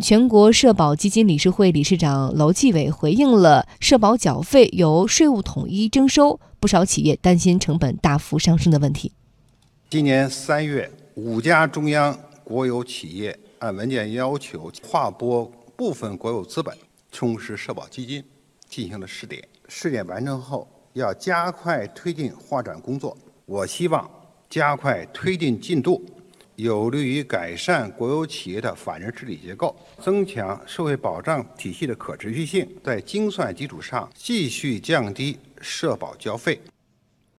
全国社保基金理事会理事长楼继伟回应了社保缴费由税务统一征收，不少企业担心成本大幅上升的问题。今年三月，五家中央国有企业按文件要求划拨部分国有资本充实社保基金，进行了试点。试点完成后，要加快推进划转工作。我希望加快推进进度。有利于改善国有企业的法人治理结构，增强社会保障体系的可持续性，在精算基础上继续降低社保交费。